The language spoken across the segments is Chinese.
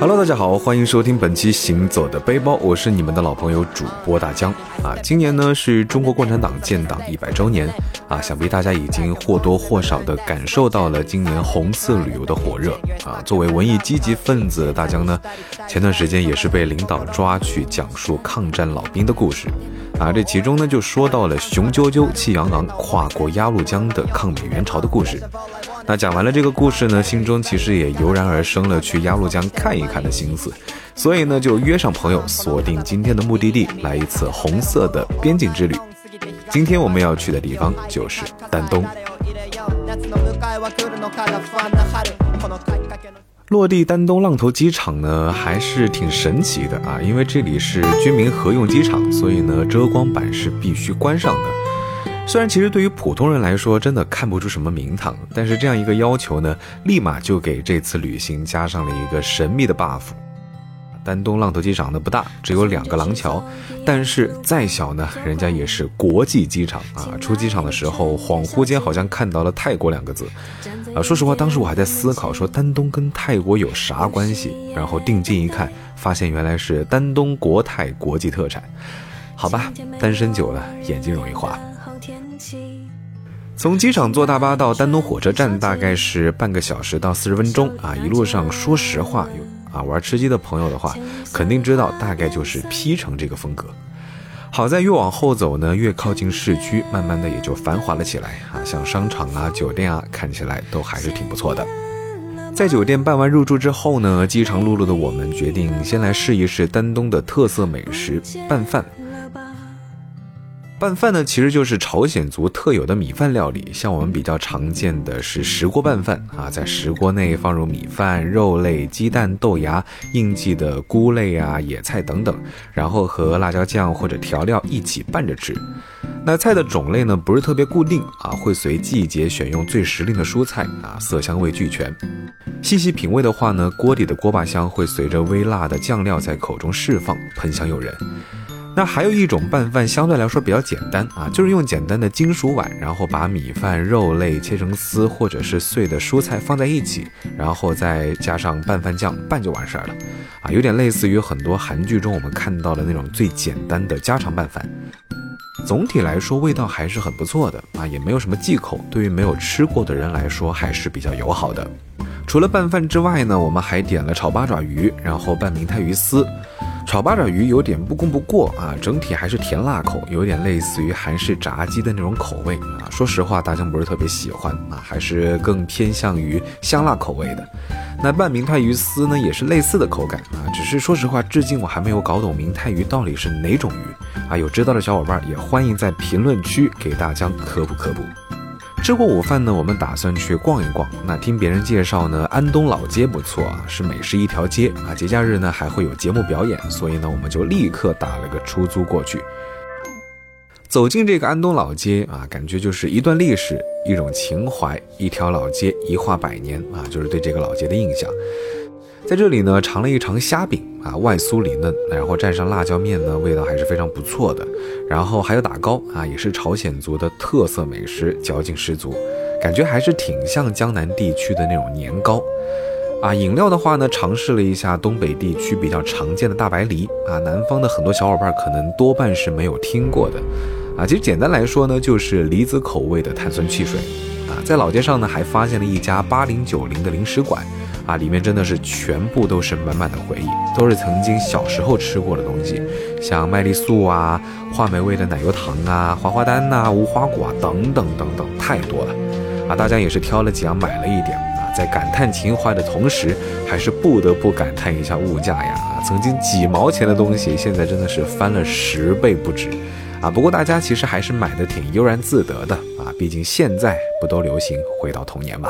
Hello，大家好，欢迎收听本期《行走的背包》，我是你们的老朋友主播大江啊。今年呢是中国共产党建党一百周年啊，想必大家已经或多或少的感受到了今年红色旅游的火热啊。作为文艺积极分子的大江呢，前段时间也是被领导抓去讲述抗战老兵的故事啊。这其中呢就说到了雄赳赳气昂昂跨过鸭绿江的抗美援朝的故事。那讲完了这个故事呢，心中其实也油然而生了去鸭绿江看一看的心思，所以呢，就约上朋友，锁定今天的目的地，来一次红色的边境之旅。今天我们要去的地方就是丹东。落地丹东浪头机场呢，还是挺神奇的啊，因为这里是军民合用机场，所以呢，遮光板是必须关上的。虽然其实对于普通人来说，真的看不出什么名堂，但是这样一个要求呢，立马就给这次旅行加上了一个神秘的 buff。丹东浪头机场呢不大，只有两个廊桥，但是再小呢，人家也是国际机场啊。出机场的时候，恍惚间好像看到了泰国两个字，啊，说实话，当时我还在思考说丹东跟泰国有啥关系，然后定睛一看，发现原来是丹东国泰国际特产。好吧，单身久了，眼睛容易花。从机场坐大巴到丹东火车站大概是半个小时到四十分钟啊，一路上说实话，有啊玩吃鸡的朋友的话，肯定知道大概就是 P 城这个风格。好在越往后走呢，越靠近市区，慢慢的也就繁华了起来啊，像商场啊、酒店啊，看起来都还是挺不错的。在酒店办完入住之后呢，饥肠辘辘的我们决定先来试一试丹东的特色美食拌饭。拌饭呢，其实就是朝鲜族特有的米饭料理。像我们比较常见的是石锅拌饭啊，在石锅内放入米饭、肉类、鸡蛋、豆芽、应季的菇类啊、野菜等等，然后和辣椒酱或者调料一起拌着吃。那菜的种类呢，不是特别固定啊，会随季节选用最时令的蔬菜啊，色香味俱全。细细品味的话呢，锅底的锅巴香会随着微辣的酱料在口中释放，喷香诱人。那还有一种拌饭，相对来说比较简单啊，就是用简单的金属碗，然后把米饭、肉类切成丝，或者是碎的蔬菜放在一起，然后再加上拌饭酱拌就完事儿了，啊，有点类似于很多韩剧中我们看到的那种最简单的家常拌饭。总体来说，味道还是很不错的啊，也没有什么忌口，对于没有吃过的人来说还是比较友好的。除了拌饭之外呢，我们还点了炒八爪鱼，然后拌明太鱼丝。炒八爪鱼有点不攻不过啊，整体还是甜辣口，有点类似于韩式炸鸡的那种口味啊。说实话，大江不是特别喜欢啊，还是更偏向于香辣口味的。那拌明太鱼丝呢，也是类似的口感啊，只是说实话，至今我还没有搞懂明太鱼到底是哪种鱼啊。有知道的小伙伴也欢迎在评论区给大江科普科普。吃过午饭呢，我们打算去逛一逛。那听别人介绍呢，安东老街不错啊，是美食一条街啊。节假日呢还会有节目表演，所以呢我们就立刻打了个出租过去。走进这个安东老街啊，感觉就是一段历史，一种情怀，一条老街一化百年啊，就是对这个老街的印象。在这里呢，尝了一尝虾饼啊，外酥里嫩，然后蘸上辣椒面呢，味道还是非常不错的。然后还有打糕啊，也是朝鲜族的特色美食，嚼劲十足，感觉还是挺像江南地区的那种年糕啊。饮料的话呢，尝试了一下东北地区比较常见的大白梨啊，南方的很多小伙伴可能多半是没有听过的啊。其实简单来说呢，就是梨子口味的碳酸汽水啊。在老街上呢，还发现了一家八零九零的零食馆。啊，里面真的是全部都是满满的回忆，都是曾经小时候吃过的东西，像麦丽素啊、话梅味的奶油糖啊、花花丹呐、无花果啊等等等等，太多了。啊，大家也是挑了几样买了一点啊，在感叹情怀的同时，还是不得不感叹一下物价呀。曾经几毛钱的东西，现在真的是翻了十倍不止。啊，不过大家其实还是买的挺悠然自得的啊，毕竟现在不都流行回到童年吗？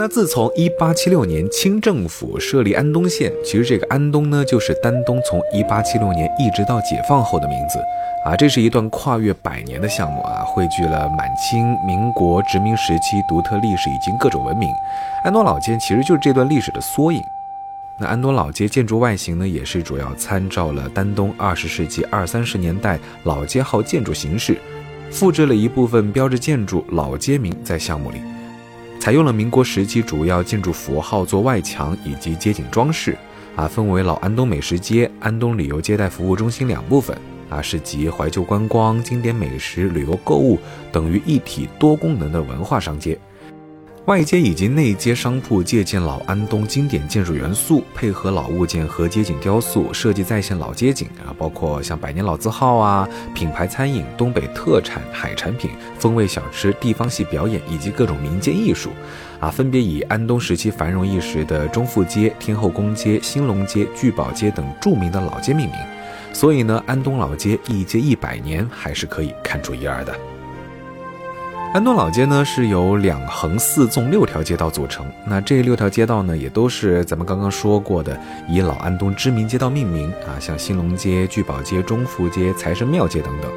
那自从一八七六年清政府设立安东县，其实这个安东呢，就是丹东从一八七六年一直到解放后的名字啊。这是一段跨越百年的项目啊，汇聚了满清、民国殖民时期独特历史以及各种文明。安东老街其实就是这段历史的缩影。那安东老街建筑外形呢，也是主要参照了丹东二十世纪二三十年代老街号建筑形式，复制了一部分标志建筑老街名在项目里。采用了民国时期主要建筑符号做外墙以及街景装饰，啊，分为老安东美食街、安东旅游接待服务中心两部分，啊，是集怀旧观光、经典美食、旅游购物等于一体多功能的文化商街。外街以及内街商铺借鉴老安东经典建筑元素，配合老物件和街景雕塑，设计再现老街景啊，包括像百年老字号啊、品牌餐饮、东北特产海产品、风味小吃、地方戏表演以及各种民间艺术，啊，分别以安东时期繁荣一时的中富街、天后宫街、兴隆街、聚宝街等著名的老街命名。所以呢，安东老街一街一百年还是可以看出一二的。安东老街呢是由两横四纵六条街道组成，那这六条街道呢也都是咱们刚刚说过的，以老安东知名街道命名啊，像兴隆街、聚宝街、中福街、财神庙街等等。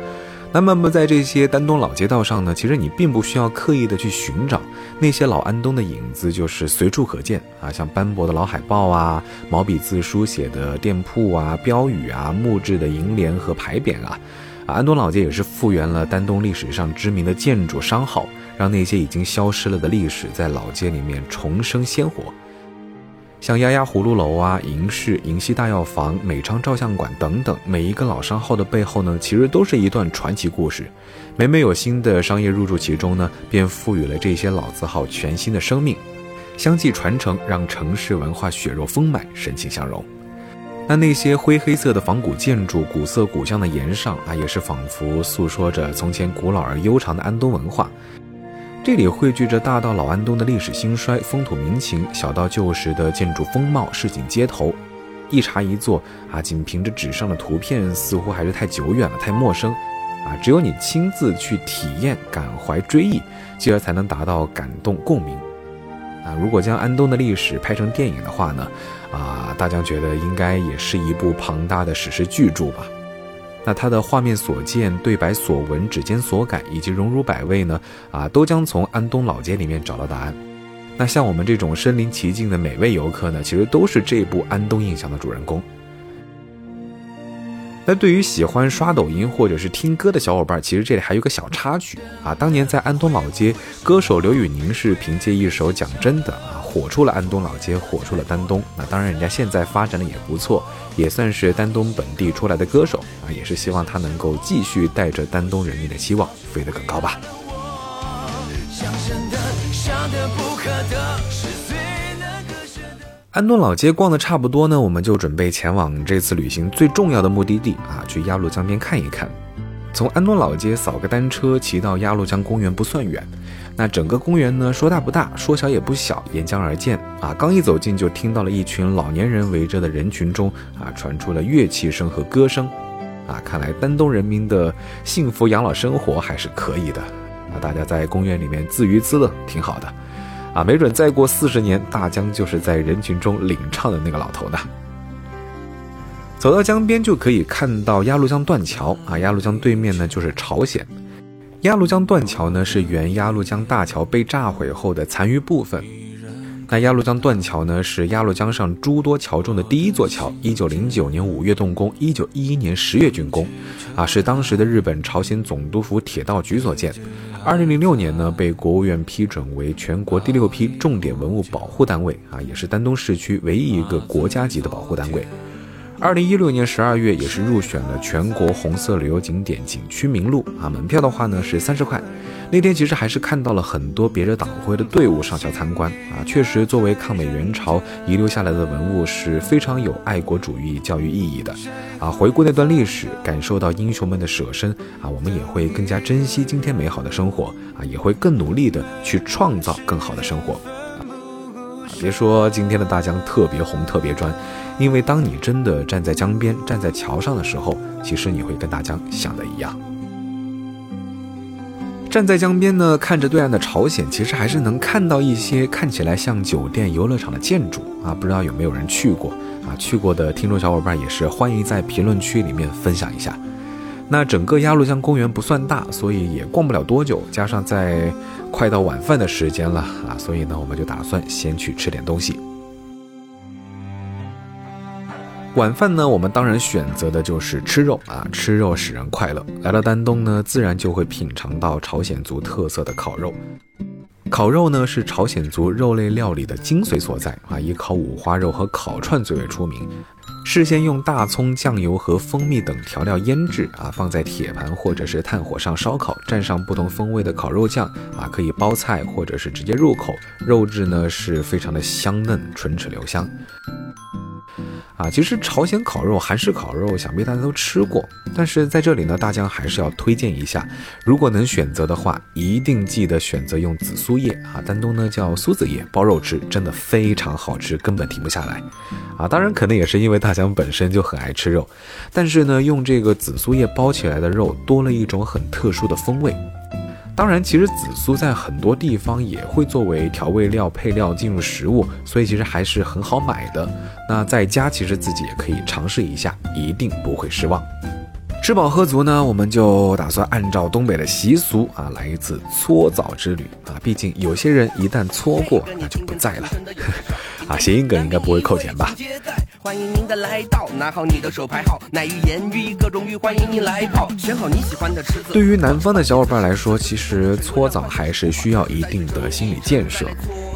那么么在这些丹东老街道上呢，其实你并不需要刻意的去寻找那些老安东的影子，就是随处可见啊，像斑驳的老海报啊、毛笔字书写的店铺啊、标语啊、木质的楹联和牌匾啊。安东老街也是复原了丹东历史上知名的建筑商号，让那些已经消失了的历史在老街里面重生鲜活。像丫丫葫芦楼啊、银饰、银溪大药房、美昌照相馆等等，每一个老商号的背后呢，其实都是一段传奇故事。每每有新的商业入驻其中呢，便赋予了这些老字号全新的生命，相继传承，让城市文化血肉丰满，神情相融。那那些灰黑色的仿古建筑，古色古香的檐上啊，也是仿佛诉说着从前古老而悠长的安东文化。这里汇聚着大到老安东的历史兴衰、风土民情，小到旧时的建筑风貌、市井街头。一茶一座啊，仅凭着纸上的图片，似乎还是太久远了，太陌生啊。只有你亲自去体验、感怀、追忆，继而才能达到感动共鸣。啊，如果将安东的历史拍成电影的话呢？啊，大家觉得应该也是一部庞大的史诗巨著吧。那它的画面所见、对白所闻、指尖所感以及荣辱百味呢？啊，都将从安东老街里面找到答案。那像我们这种身临其境的每位游客呢，其实都是这部安东印象的主人公。那对于喜欢刷抖音或者是听歌的小伙伴，其实这里还有个小插曲啊。当年在安东老街，歌手刘宇宁是凭借一首《讲真的》啊。火出了安东老街，火出了丹东。那当然，人家现在发展的也不错，也算是丹东本地出来的歌手啊。也是希望他能够继续带着丹东人民的希望飞得更高吧。想的想的不可得安东老街逛的差不多呢，我们就准备前往这次旅行最重要的目的地啊，去鸭绿江边看一看。从安东老街扫个单车，骑到鸭绿江公园不算远。那整个公园呢，说大不大，说小也不小，沿江而建啊。刚一走进，就听到了一群老年人围着的人群中啊，传出了乐器声和歌声，啊，看来丹东人民的幸福养老生活还是可以的。啊，大家在公园里面自娱自乐，挺好的。啊，没准再过四十年，大江就是在人群中领唱的那个老头呢。走到江边就可以看到鸭绿江断桥啊，鸭绿江对面呢就是朝鲜。鸭绿江断桥呢，是原鸭绿江大桥被炸毁后的残余部分。那鸭绿江断桥呢，是鸭绿江上诸多桥中的第一座桥。一九零九年五月动工，一九一一年十月竣工，啊，是当时的日本朝鲜总督府铁道局所建。二零零六年呢，被国务院批准为全国第六批重点文物保护单位，啊，也是丹东市区唯一一个国家级的保护单位。二零一六年十二月，也是入选了全国红色旅游景点景区名录啊。门票的话呢是三十块。那天其实还是看到了很多别着党徽的队伍上校参观啊。确实，作为抗美援朝遗留下来的文物，是非常有爱国主义教育意义的啊。回顾那段历史，感受到英雄们的舍身啊，我们也会更加珍惜今天美好的生活啊，也会更努力的去创造更好的生活。别说今天的大江特别红特别专，因为当你真的站在江边、站在桥上的时候，其实你会跟大江想的一样。站在江边呢，看着对岸的朝鲜，其实还是能看到一些看起来像酒店、游乐场的建筑啊。不知道有没有人去过啊？去过的听众小伙伴也是欢迎在评论区里面分享一下。那整个鸭绿江公园不算大，所以也逛不了多久，加上在。快到晚饭的时间了啊，所以呢，我们就打算先去吃点东西。晚饭呢，我们当然选择的就是吃肉啊，吃肉使人快乐。来到丹东呢，自然就会品尝到朝鲜族特色的烤肉。烤肉呢是朝鲜族肉类料理的精髓所在啊，以烤五花肉和烤串最为出名。事先用大葱、酱油和蜂蜜等调料腌制啊，放在铁盘或者是炭火上烧烤，蘸上不同风味的烤肉酱啊，可以包菜或者是直接入口。肉质呢是非常的香嫩，唇齿留香。啊，其实朝鲜烤肉、韩式烤肉，想必大家都吃过。但是在这里呢，大疆还是要推荐一下，如果能选择的话，一定记得选择用紫苏叶啊，丹东呢叫苏子叶包肉吃，真的非常好吃，根本停不下来。啊，当然可能也是因为大疆本身就很爱吃肉，但是呢，用这个紫苏叶包起来的肉，多了一种很特殊的风味。当然，其实紫苏在很多地方也会作为调味料配料进入食物，所以其实还是很好买的。那在家其实自己也可以尝试一下，一定不会失望。吃饱喝足呢，我们就打算按照东北的习俗啊，来一次搓澡之旅啊。毕竟有些人一旦搓过，那就不在了。啊，谐音梗应该不会扣钱吧？欢迎您的来到，拿好你的手牌号，奶浴、盐浴各种浴，欢迎您来泡，选好你喜欢的池子。对于南方的小伙伴来说，其实搓澡还是需要一定的心理建设，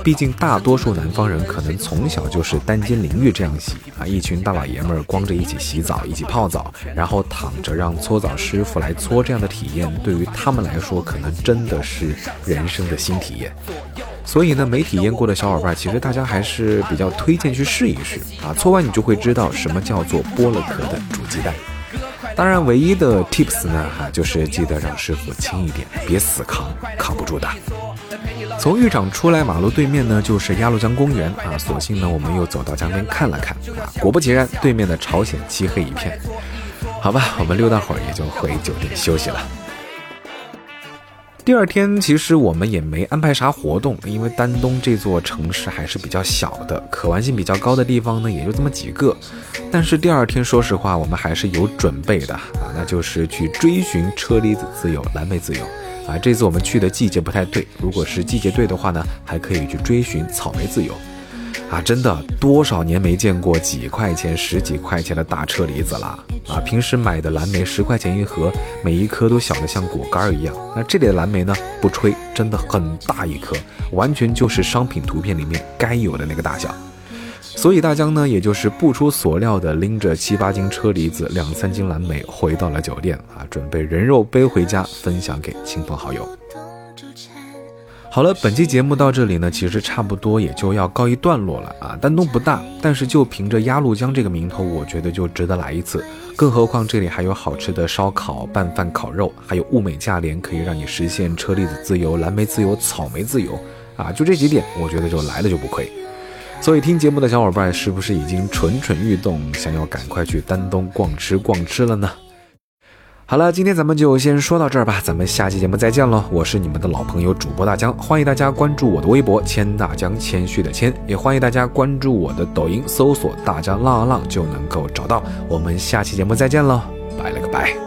毕竟大多数南方人可能从小就是单间淋浴这样洗啊，一群大老爷们儿光着一起洗澡，一起泡澡，然后躺着让搓澡师傅来搓，这样的体验对于他们来说，可能真的是人生的新体验。所以呢，没体验过的小伙伴，其实大家还是比较推荐去试一试啊。搓完你就会知道什么叫做剥了壳的煮鸡蛋。当然，唯一的 tips 呢，哈，就是记得让师傅轻一点，别死扛，扛不住的。从浴场出来，马路对面呢就是鸭绿江公园啊。索性呢，我们又走到江边看了看啊。果不其然，对面的朝鲜漆黑一片。好吧，我们溜达会儿也就回酒店休息了。第二天，其实我们也没安排啥活动，因为丹东这座城市还是比较小的，可玩性比较高的地方呢也就这么几个。但是第二天，说实话，我们还是有准备的啊，那就是去追寻车厘子自由、蓝莓自由啊。这次我们去的季节不太对，如果是季节对的话呢，还可以去追寻草莓自由。啊，真的多少年没见过几块钱、十几块钱的大车厘子了啊！平时买的蓝莓十块钱一盒，每一颗都小得像果干一样。那这里的蓝莓呢？不吹，真的很大一颗，完全就是商品图片里面该有的那个大小。所以大江呢，也就是不出所料的拎着七八斤车厘子、两三斤蓝莓回到了酒店啊，准备人肉背回家分享给亲朋好友。好了，本期节目到这里呢，其实差不多也就要告一段落了啊。丹东不大，但是就凭着鸭绿江这个名头，我觉得就值得来一次。更何况这里还有好吃的烧烤、拌饭、烤肉，还有物美价廉，可以让你实现车厘子自由、蓝莓自由、草莓自由啊！就这几点，我觉得就来了就不亏。所以听节目的小伙伴是不是已经蠢蠢欲动，想要赶快去丹东逛吃逛吃了呢？好了，今天咱们就先说到这儿吧，咱们下期节目再见喽！我是你们的老朋友主播大江，欢迎大家关注我的微博谦大江，谦虚的谦，也欢迎大家关注我的抖音，搜索大江浪浪就能够找到。我们下期节目再见喽，拜了个拜。